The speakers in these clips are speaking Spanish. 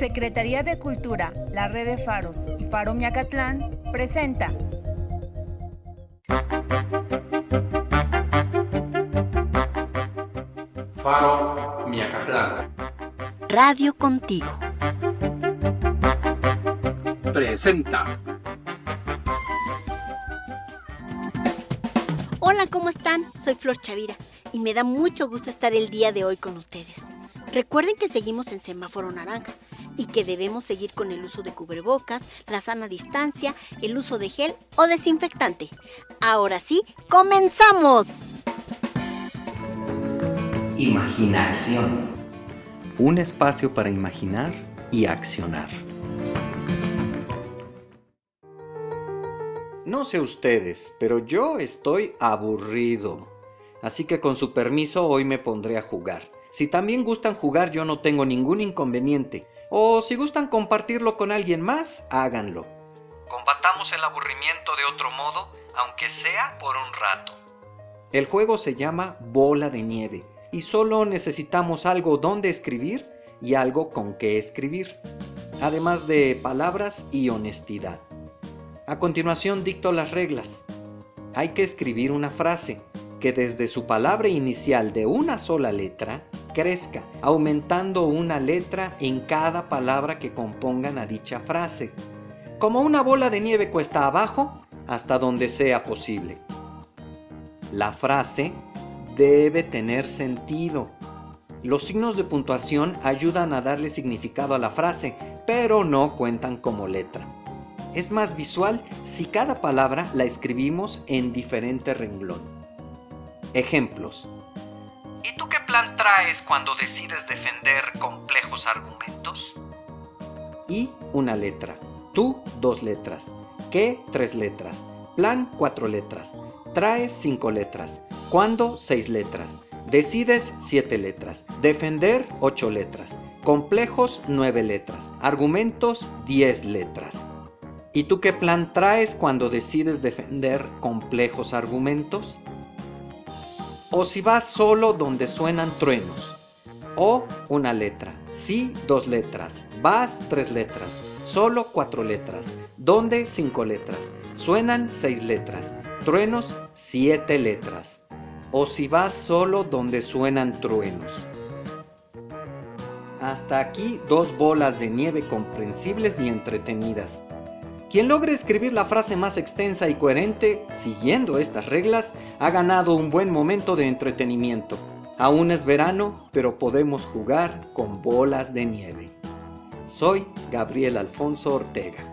Secretaría de Cultura, la Red de Faros y Faro Miacatlán presenta Faro Miacatlán. Radio contigo. Presenta. Hola, ¿cómo están? Soy Flor Chavira y me da mucho gusto estar el día de hoy con ustedes. Recuerden que seguimos en semáforo naranja y que debemos seguir con el uso de cubrebocas, la sana distancia, el uso de gel o desinfectante. Ahora sí, comenzamos. Imaginación. Un espacio para imaginar y accionar. No sé ustedes, pero yo estoy aburrido. Así que con su permiso hoy me pondré a jugar. Si también gustan jugar yo no tengo ningún inconveniente. O si gustan compartirlo con alguien más, háganlo. Combatamos el aburrimiento de otro modo, aunque sea por un rato. El juego se llama Bola de Nieve y solo necesitamos algo donde escribir y algo con qué escribir, además de palabras y honestidad. A continuación dicto las reglas. Hay que escribir una frase que desde su palabra inicial de una sola letra crezca, aumentando una letra en cada palabra que compongan a dicha frase, como una bola de nieve cuesta abajo hasta donde sea posible. La frase debe tener sentido. Los signos de puntuación ayudan a darle significado a la frase, pero no cuentan como letra. Es más visual si cada palabra la escribimos en diferente renglón. Ejemplos. ¿Y tú qué plan traes cuando decides defender complejos argumentos? Y una letra. Tú dos letras. ¿Qué? Tres letras. Plan cuatro letras. Traes cinco letras. ¿Cuándo? Seis letras. Decides siete letras. Defender ocho letras. Complejos nueve letras. Argumentos diez letras. ¿Y tú qué plan traes cuando decides defender complejos argumentos? O si vas solo donde suenan truenos. O una letra. Sí, dos letras. Vas, tres letras. Solo cuatro letras. Donde, cinco letras. Suenan seis letras. Truenos, siete letras. O si vas solo donde suenan truenos. Hasta aquí dos bolas de nieve comprensibles y entretenidas. Quien logre escribir la frase más extensa y coherente, siguiendo estas reglas, ha ganado un buen momento de entretenimiento. Aún es verano, pero podemos jugar con bolas de nieve. Soy Gabriel Alfonso Ortega.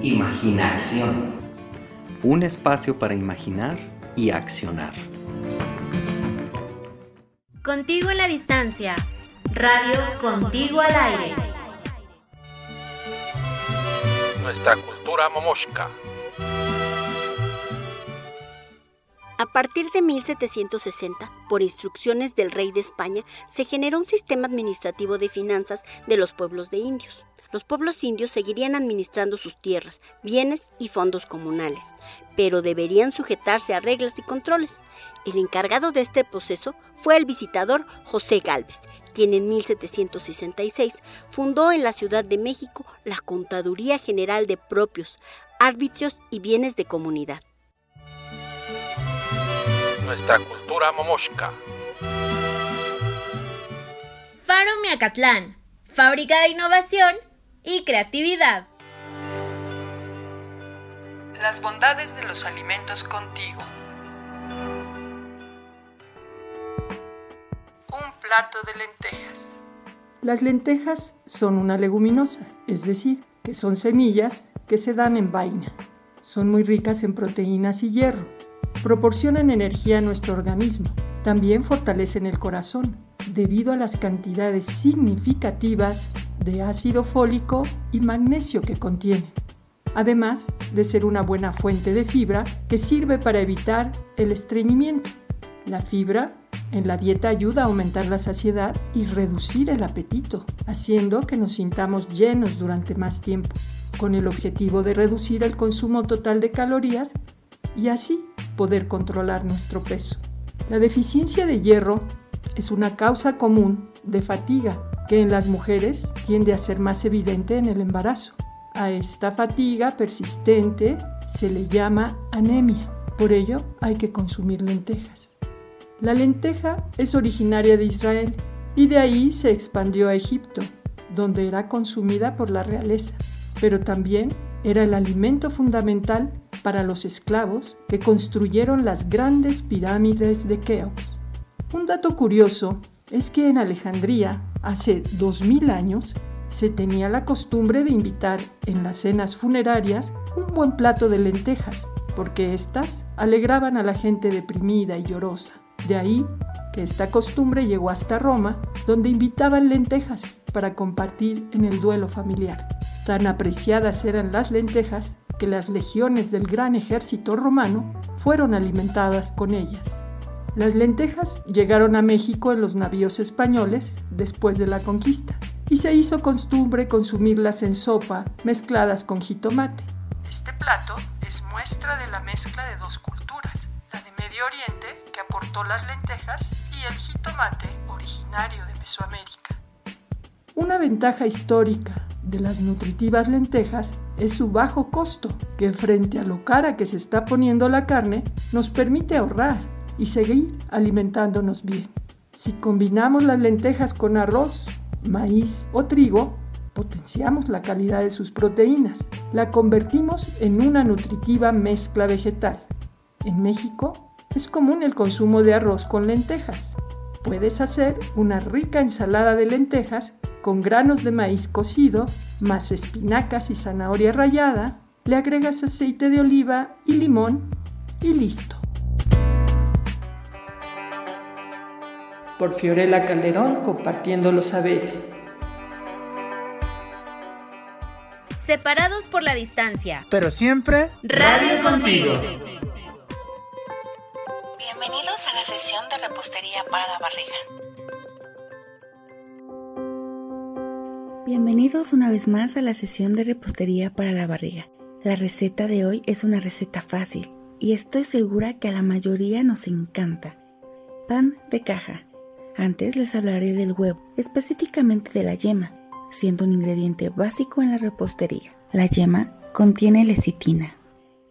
Imaginación. Un espacio para imaginar y accionar. Contigo en la distancia. Radio Contigo al aire. Nuestra cultura momoshka. A partir de 1760, por instrucciones del rey de España, se generó un sistema administrativo de finanzas de los pueblos de indios. Los pueblos indios seguirían administrando sus tierras, bienes y fondos comunales, pero deberían sujetarse a reglas y controles. El encargado de este proceso fue el visitador José Galvez, quien en 1766 fundó en la Ciudad de México la Contaduría General de Propios, Árbitros y Bienes de Comunidad. Nuestra cultura momoshka. Faro Miacatlán, fábrica de innovación y creatividad. Las bondades de los alimentos contigo. Plato de lentejas. Las lentejas son una leguminosa, es decir, que son semillas que se dan en vaina. Son muy ricas en proteínas y hierro. Proporcionan energía a nuestro organismo. También fortalecen el corazón, debido a las cantidades significativas de ácido fólico y magnesio que contienen. Además de ser una buena fuente de fibra que sirve para evitar el estreñimiento. La fibra en la dieta ayuda a aumentar la saciedad y reducir el apetito, haciendo que nos sintamos llenos durante más tiempo, con el objetivo de reducir el consumo total de calorías y así poder controlar nuestro peso. La deficiencia de hierro es una causa común de fatiga que en las mujeres tiende a ser más evidente en el embarazo. A esta fatiga persistente se le llama anemia. Por ello hay que consumir lentejas. La lenteja es originaria de Israel y de ahí se expandió a Egipto, donde era consumida por la realeza, pero también era el alimento fundamental para los esclavos que construyeron las grandes pirámides de Keops. Un dato curioso es que en Alejandría, hace 2000 años, se tenía la costumbre de invitar en las cenas funerarias un buen plato de lentejas, porque éstas alegraban a la gente deprimida y llorosa. De ahí que esta costumbre llegó hasta Roma, donde invitaban lentejas para compartir en el duelo familiar. Tan apreciadas eran las lentejas que las legiones del gran ejército romano fueron alimentadas con ellas. Las lentejas llegaron a México en los navíos españoles después de la conquista y se hizo costumbre consumirlas en sopa mezcladas con jitomate. Este plato es muestra de la mezcla de dos culturas, la de Medio Oriente, que aportó las lentejas, y el jitomate, originario de Mesoamérica. Una ventaja histórica de las nutritivas lentejas es su bajo costo, que frente a lo cara que se está poniendo la carne, nos permite ahorrar y seguir alimentándonos bien. Si combinamos las lentejas con arroz, maíz o trigo, potenciamos la calidad de sus proteínas. La convertimos en una nutritiva mezcla vegetal. En México es común el consumo de arroz con lentejas. Puedes hacer una rica ensalada de lentejas con granos de maíz cocido, más espinacas y zanahoria rallada, le agregas aceite de oliva y limón y listo. Por Fiorella Calderón compartiendo los saberes. Separados por la distancia. Pero siempre Radio contigo. Bienvenidos a la sesión de repostería para la barriga. Bienvenidos una vez más a la sesión de repostería para la barriga. La receta de hoy es una receta fácil y estoy segura que a la mayoría nos encanta. Pan de caja. Antes les hablaré del huevo, específicamente de la yema, siendo un ingrediente básico en la repostería. La yema contiene lecitina.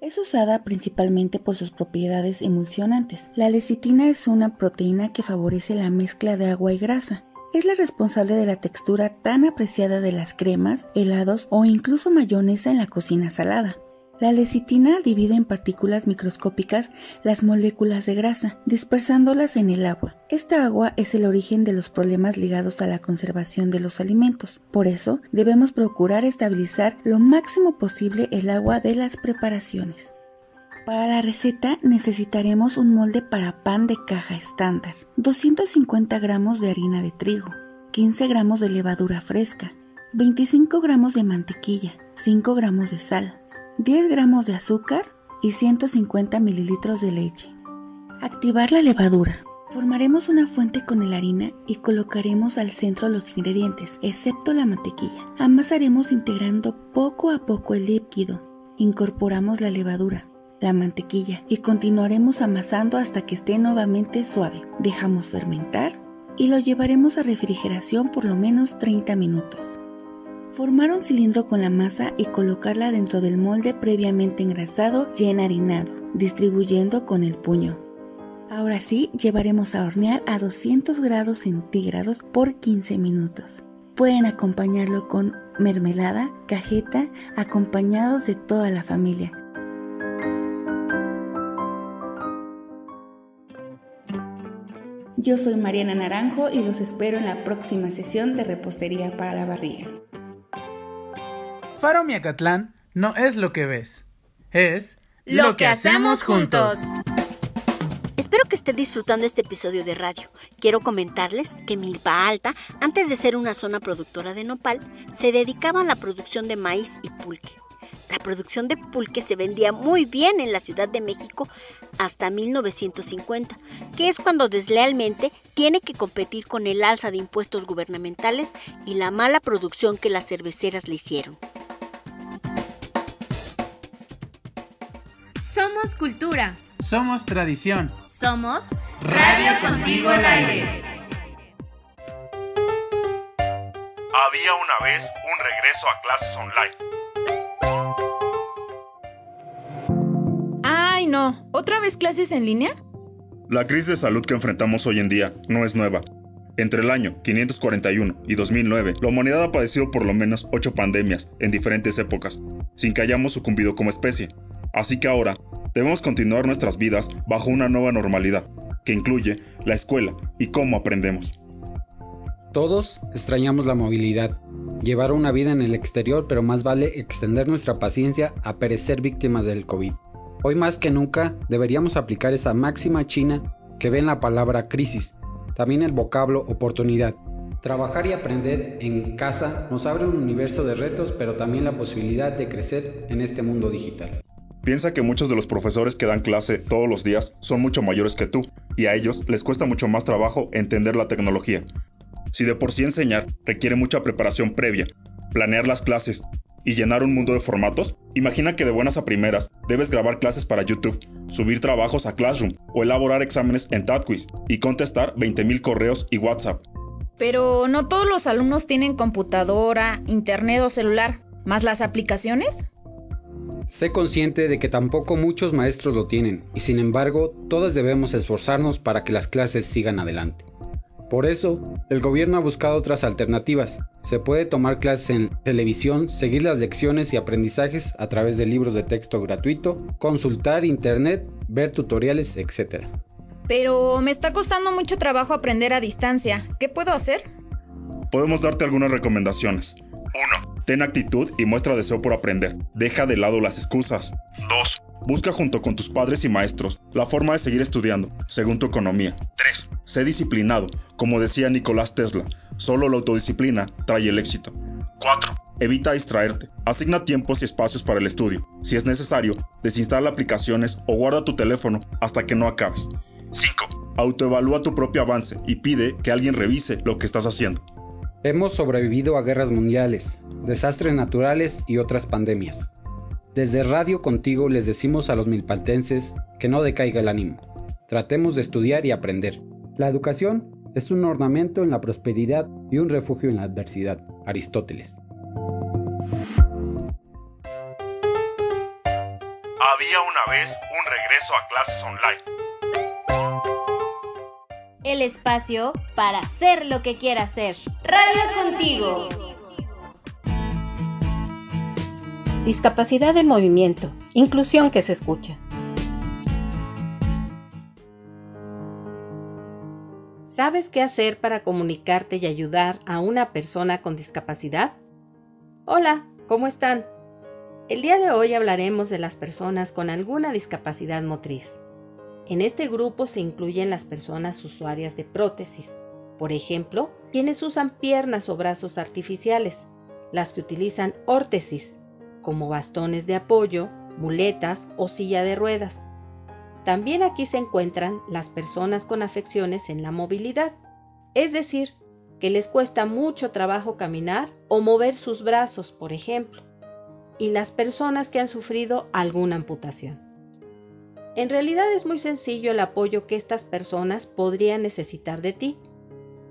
Es usada principalmente por sus propiedades emulsionantes. La lecitina es una proteína que favorece la mezcla de agua y grasa. Es la responsable de la textura tan apreciada de las cremas, helados o incluso mayonesa en la cocina salada. La lecitina divide en partículas microscópicas las moléculas de grasa, dispersándolas en el agua. Esta agua es el origen de los problemas ligados a la conservación de los alimentos. Por eso, debemos procurar estabilizar lo máximo posible el agua de las preparaciones. Para la receta necesitaremos un molde para pan de caja estándar, 250 gramos de harina de trigo, 15 gramos de levadura fresca, 25 gramos de mantequilla, 5 gramos de sal, 10 gramos de azúcar y 150 mililitros de leche. Activar la levadura. Formaremos una fuente con la harina y colocaremos al centro los ingredientes, excepto la mantequilla. Amasaremos integrando poco a poco el líquido. Incorporamos la levadura, la mantequilla y continuaremos amasando hasta que esté nuevamente suave. Dejamos fermentar y lo llevaremos a refrigeración por lo menos 30 minutos. Formar un cilindro con la masa y colocarla dentro del molde previamente engrasado y enharinado, distribuyendo con el puño. Ahora sí, llevaremos a hornear a 200 grados centígrados por 15 minutos. Pueden acompañarlo con mermelada, cajeta, acompañados de toda la familia. Yo soy Mariana Naranjo y los espero en la próxima sesión de repostería para la barriga. Faro Miacatlán no es lo que ves, es lo, que hacemos juntos. Espero que estén disfrutando este episodio de radio. Quiero comentarles que Milpa Alta, antes de ser una zona productora de nopal, se dedicaba a la producción de maíz y pulque. La producción de pulque se vendía muy bien en la Ciudad de México hasta 1950, que es cuando deslealmente tiene que competir con el alza de impuestos gubernamentales y la mala producción que las cerveceras le hicieron. Somos cultura. Somos tradición. Somos Radio Contigo al Aire. Había una vez un regreso a clases online. Ay, no. ¿Otra vez clases en línea? La crisis de salud que enfrentamos hoy en día no es nueva. Entre el año 541 y 2009, la humanidad ha padecido por lo menos ocho pandemias en diferentes épocas, sin que hayamos sucumbido como especie. Así que ahora, debemos continuar nuestras vidas bajo una nueva normalidad, que incluye la escuela y cómo aprendemos. Todos extrañamos la movilidad, llevar una vida en el exterior, pero más vale extender nuestra paciencia a perecer víctimas del COVID. Hoy más que nunca deberíamos aplicar esa máxima china que ve en la palabra crisis, también el vocablo oportunidad. Trabajar y aprender en casa nos abre un universo de retos, pero también la posibilidad de crecer en este mundo digital. Piensa que muchos de los profesores que dan clase todos los días son mucho mayores que tú, y a ellos les cuesta mucho más trabajo entender la tecnología. Si de por sí enseñar requiere mucha preparación previa, planear las clases y llenar un mundo de formatos, imagina que de buenas a primeras debes grabar clases para YouTube, subir trabajos a Classroom o elaborar exámenes en TADQuiz y contestar 20.000 correos y WhatsApp. Pero no todos los alumnos tienen computadora, internet o celular, más las aplicaciones. Sé consciente de que tampoco muchos maestros lo tienen y sin embargo todos debemos esforzarnos para que las clases sigan adelante. Por eso, el gobierno ha buscado otras alternativas. Se puede tomar clases en televisión, seguir las lecciones y aprendizajes a través de libros de texto gratuito, consultar internet, ver tutoriales, etc. Pero me está costando mucho trabajo aprender a distancia. ¿Qué puedo hacer? Podemos darte algunas recomendaciones. 1. Ten actitud y muestra deseo por aprender. Deja de lado las excusas. 2. Busca junto con tus padres y maestros la forma de seguir estudiando, según tu economía. 3. Sé disciplinado, como decía Nicolás Tesla, solo la autodisciplina trae el éxito. 4. Evita distraerte. Asigna tiempos y espacios para el estudio. Si es necesario, desinstala aplicaciones o guarda tu teléfono hasta que no acabes. 5. Autoevalúa tu propio avance y pide que alguien revise lo que estás haciendo. Hemos sobrevivido a guerras mundiales, desastres naturales y otras pandemias. Desde Radio Contigo les decimos a los milpaltenses que no decaiga el ánimo. Tratemos de estudiar y aprender. La educación es un ornamento en la prosperidad y un refugio en la adversidad. Aristóteles. Había una vez un regreso a clases online. El espacio para hacer lo que quiera hacer. Radio Contigo. Discapacidad en movimiento. Inclusión que se escucha. ¿Sabes qué hacer para comunicarte y ayudar a una persona con discapacidad? Hola, ¿cómo están? El día de hoy hablaremos de las personas con alguna discapacidad motriz. En este grupo se incluyen las personas usuarias de prótesis, por ejemplo, quienes usan piernas o brazos artificiales, las que utilizan órtesis, como bastones de apoyo, muletas o silla de ruedas. También aquí se encuentran las personas con afecciones en la movilidad, es decir, que les cuesta mucho trabajo caminar o mover sus brazos, por ejemplo, y las personas que han sufrido alguna amputación. En realidad es muy sencillo el apoyo que estas personas podrían necesitar de ti.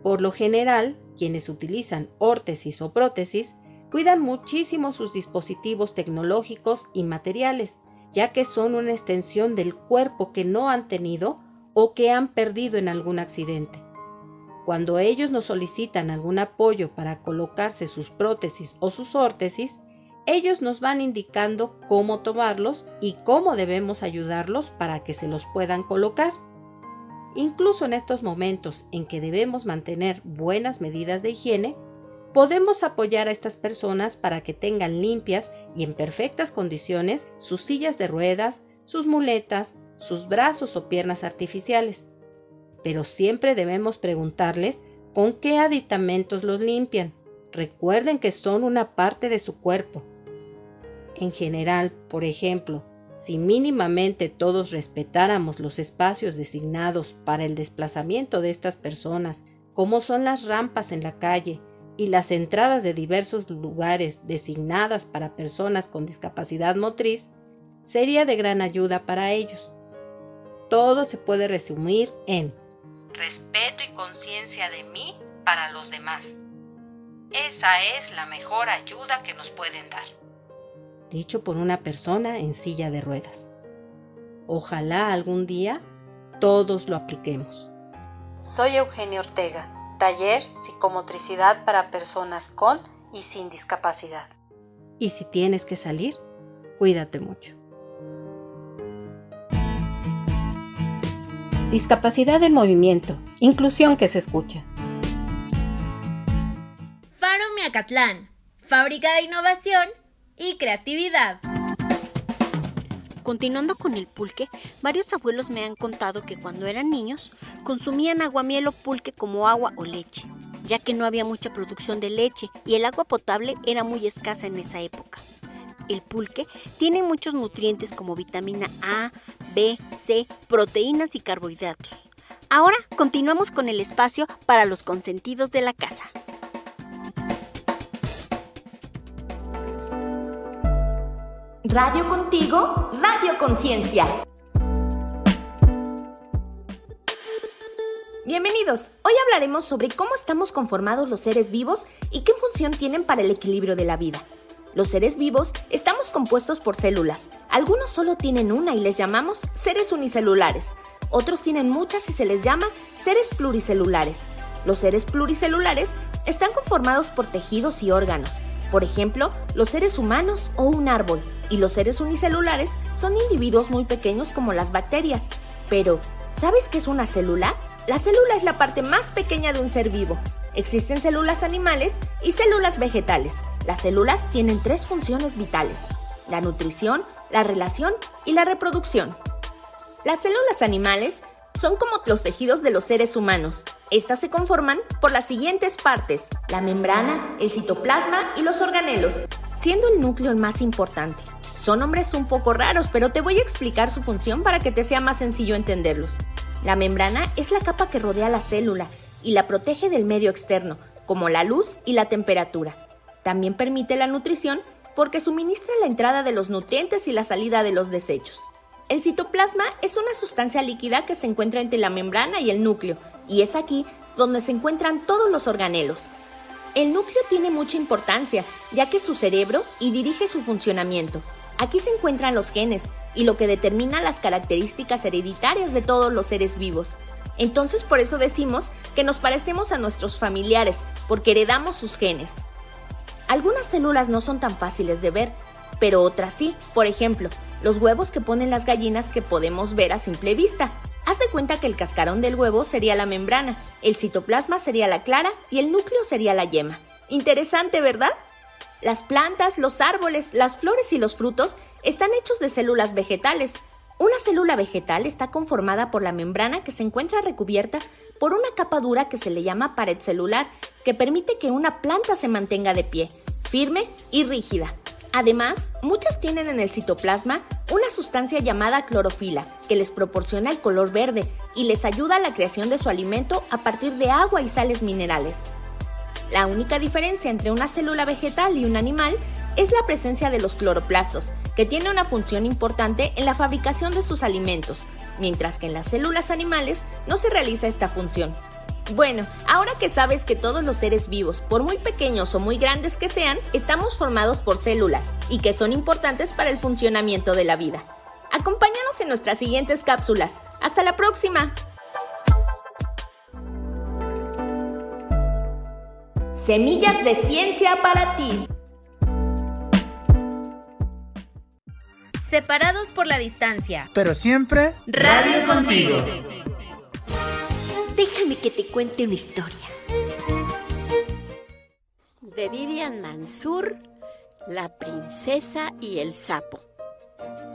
Por lo general, quienes utilizan órtesis o prótesis cuidan muchísimo sus dispositivos tecnológicos y materiales, ya que son una extensión del cuerpo que no han tenido o que han perdido en algún accidente. Cuando ellos nos solicitan algún apoyo para colocarse sus prótesis o sus órtesis, ellos nos van indicando cómo tomarlos y cómo debemos ayudarlos para que se los puedan colocar. Incluso en estos momentos en que debemos mantener buenas medidas de higiene, podemos apoyar a estas personas para que tengan limpias y en perfectas condiciones sus sillas de ruedas, sus muletas, sus brazos o piernas artificiales. Pero siempre debemos preguntarles con qué aditamentos los limpian. Recuerden que son una parte de su cuerpo. En general, por ejemplo, si mínimamente todos respetáramos los espacios designados para el desplazamiento de estas personas, como son las rampas en la calle, y las entradas de diversos lugares designadas para personas con discapacidad motriz sería de gran ayuda para ellos. Todo se puede resumir en respeto y conciencia de mí para los demás. Esa es la mejor ayuda que nos pueden dar. Dicho por una persona en silla de ruedas. Ojalá algún día todos lo apliquemos. Soy Eugenia Ortega, taller psicomotricidad para personas con y sin discapacidad. Y si tienes que salir, cuídate mucho. Discapacidad del movimiento, inclusión que se escucha. Faro Miacatlán, fábrica de innovación y creatividad. Continuando con el pulque, varios abuelos me han contado que cuando eran niños consumían aguamiel o pulque como agua o leche, ya que no había mucha producción de leche y el agua potable era muy escasa en esa época. El pulque tiene muchos nutrientes como vitamina A, B, C, proteínas y carbohidratos. Ahora continuamos con el espacio para los consentidos de la casa. Radio contigo, Radio Conciencia. Bienvenidos. Hoy hablaremos sobre cómo estamos conformados los seres vivos y qué función tienen para el equilibrio de la vida. Los seres vivos estamos compuestos por células. Algunos solo tienen una y les llamamos seres unicelulares. Otros tienen muchas y se les llama seres pluricelulares. Los seres pluricelulares están conformados por tejidos y órganos. Por ejemplo, los seres humanos o un árbol. Y los seres unicelulares son individuos muy pequeños como las bacterias. Pero, ¿sabes qué es una célula? La célula es la parte más pequeña de un ser vivo. Existen células animales y células vegetales. Las células tienen tres funciones vitales. La nutrición, la relación y la reproducción. Las células animales son como los tejidos de los seres humanos. Estas se conforman por las siguientes partes, la membrana, el citoplasma y los organelos, siendo el núcleo el más importante. Son nombres un poco raros, pero te voy a explicar su función para que te sea más sencillo entenderlos. La membrana es la capa que rodea la célula y la protege del medio externo, como la luz y la temperatura. También permite la nutrición porque suministra la entrada de los nutrientes y la salida de los desechos. El citoplasma es una sustancia líquida que se encuentra entre la membrana y el núcleo, y es aquí donde se encuentran todos los organelos. El núcleo tiene mucha importancia, ya que es su cerebro y dirige su funcionamiento. Aquí se encuentran los genes y lo que determina las características hereditarias de todos los seres vivos. Entonces por eso decimos que nos parecemos a nuestros familiares, porque heredamos sus genes. Algunas células no son tan fáciles de ver, pero otras sí. Por ejemplo, los huevos que ponen las gallinas que podemos ver a simple vista. Haz de cuenta que el cascarón del huevo sería la membrana, el citoplasma sería la clara y el núcleo sería la yema. Interesante, ¿verdad? Las plantas, los árboles, las flores y los frutos están hechos de células vegetales. Una célula vegetal está conformada por la membrana que se encuentra recubierta por una capa dura que se le llama pared celular, que permite que una planta se mantenga de pie, firme y rígida. Además, muchas tienen en el citoplasma una sustancia llamada clorofila, que les proporciona el color verde y les ayuda a la creación de su alimento a partir de agua y sales minerales. La única diferencia entre una célula vegetal y un animal es la presencia de los cloroplastos, que tiene una función importante en la fabricación de sus alimentos, mientras que en las células animales no se realiza esta función. Bueno, ahora que sabes que todos los seres vivos, por muy pequeños o muy grandes que sean, estamos formados por células y que son importantes para el funcionamiento de la vida. Acompáñanos en nuestras siguientes cápsulas. ¡Hasta la próxima! Semillas de ciencia para ti. Separados por la distancia. Pero siempre... Radio contigo. Déjame que te cuente una historia. De Vivian Mansur, la princesa y el sapo.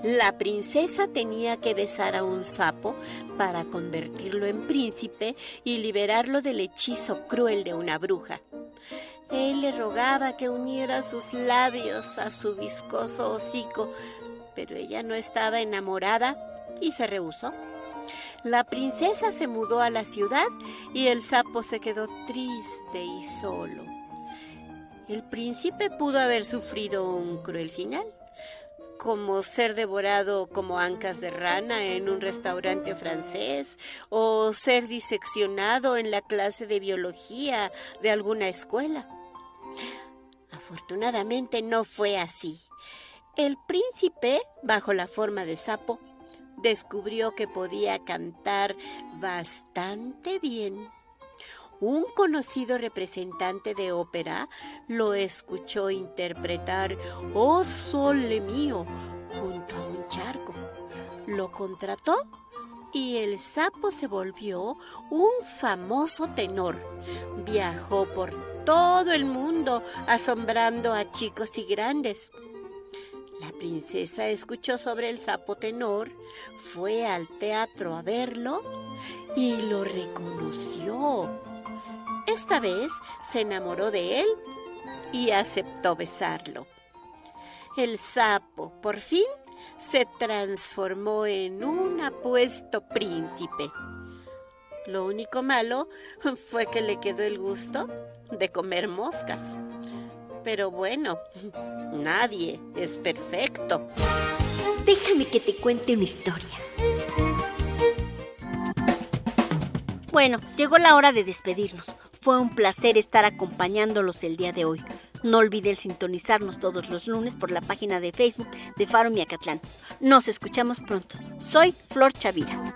La princesa tenía que besar a un sapo para convertirlo en príncipe y liberarlo del hechizo cruel de una bruja. Él le rogaba que uniera sus labios a su viscoso hocico, pero ella no estaba enamorada y se rehusó. La princesa se mudó a la ciudad y el sapo se quedó triste y solo. El príncipe pudo haber sufrido un cruel final, como ser devorado como ancas de rana en un restaurante francés o ser diseccionado en la clase de biología de alguna escuela. Afortunadamente no fue así. El príncipe, bajo la forma de sapo, descubrió que podía cantar bastante bien. Un conocido representante de ópera lo escuchó interpretar Oh Sole mío junto a un charco. Lo contrató y el sapo se volvió un famoso tenor. Viajó por todo el mundo asombrando a chicos y grandes. La princesa escuchó sobre el sapo tenor, fue al teatro a verlo y lo reconoció. Esta vez se enamoró de él y aceptó besarlo. El sapo, por fin, se transformó en un apuesto príncipe. Lo único malo fue que le quedó el gusto de comer moscas. Pero bueno, nadie es perfecto. Déjame que te cuente una historia. Bueno, llegó la hora de despedirnos. Fue un placer estar acompañándolos el día de hoy. No olviden sintonizarnos todos los lunes por la página de Facebook de Faro Miacatlán. Nos escuchamos pronto. Soy Flor Chavira.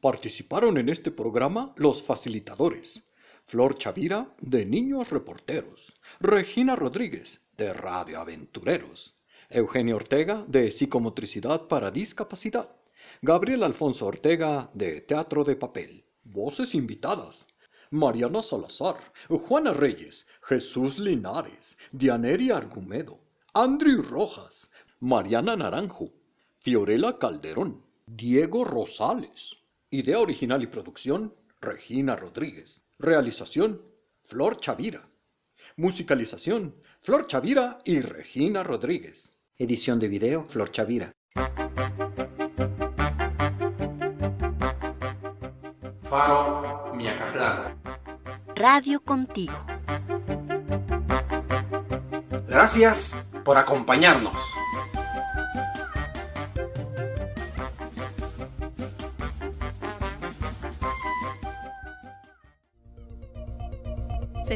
Participaron en este programa los facilitadores. Flor Chavira, de Niños Reporteros. Regina Rodríguez, de Radio Aventureros. Eugenio Ortega, de Psicomotricidad para Discapacidad. Gabriel Alfonso Ortega, de Teatro de Papel. Voces invitadas. Mariana Salazar, Juana Reyes, Jesús Linares, Dianeria Argumedo, Andrew Rojas, Mariana Naranjo, Fiorella Calderón, Diego Rosales. Idea original y producción, Regina Rodríguez. Realización, Flor Chavira. Musicalización, Flor Chavira y Regina Rodríguez. Edición de video, Flor Chavira. Faro Miacatlán. Radio contigo. Gracias por acompañarnos.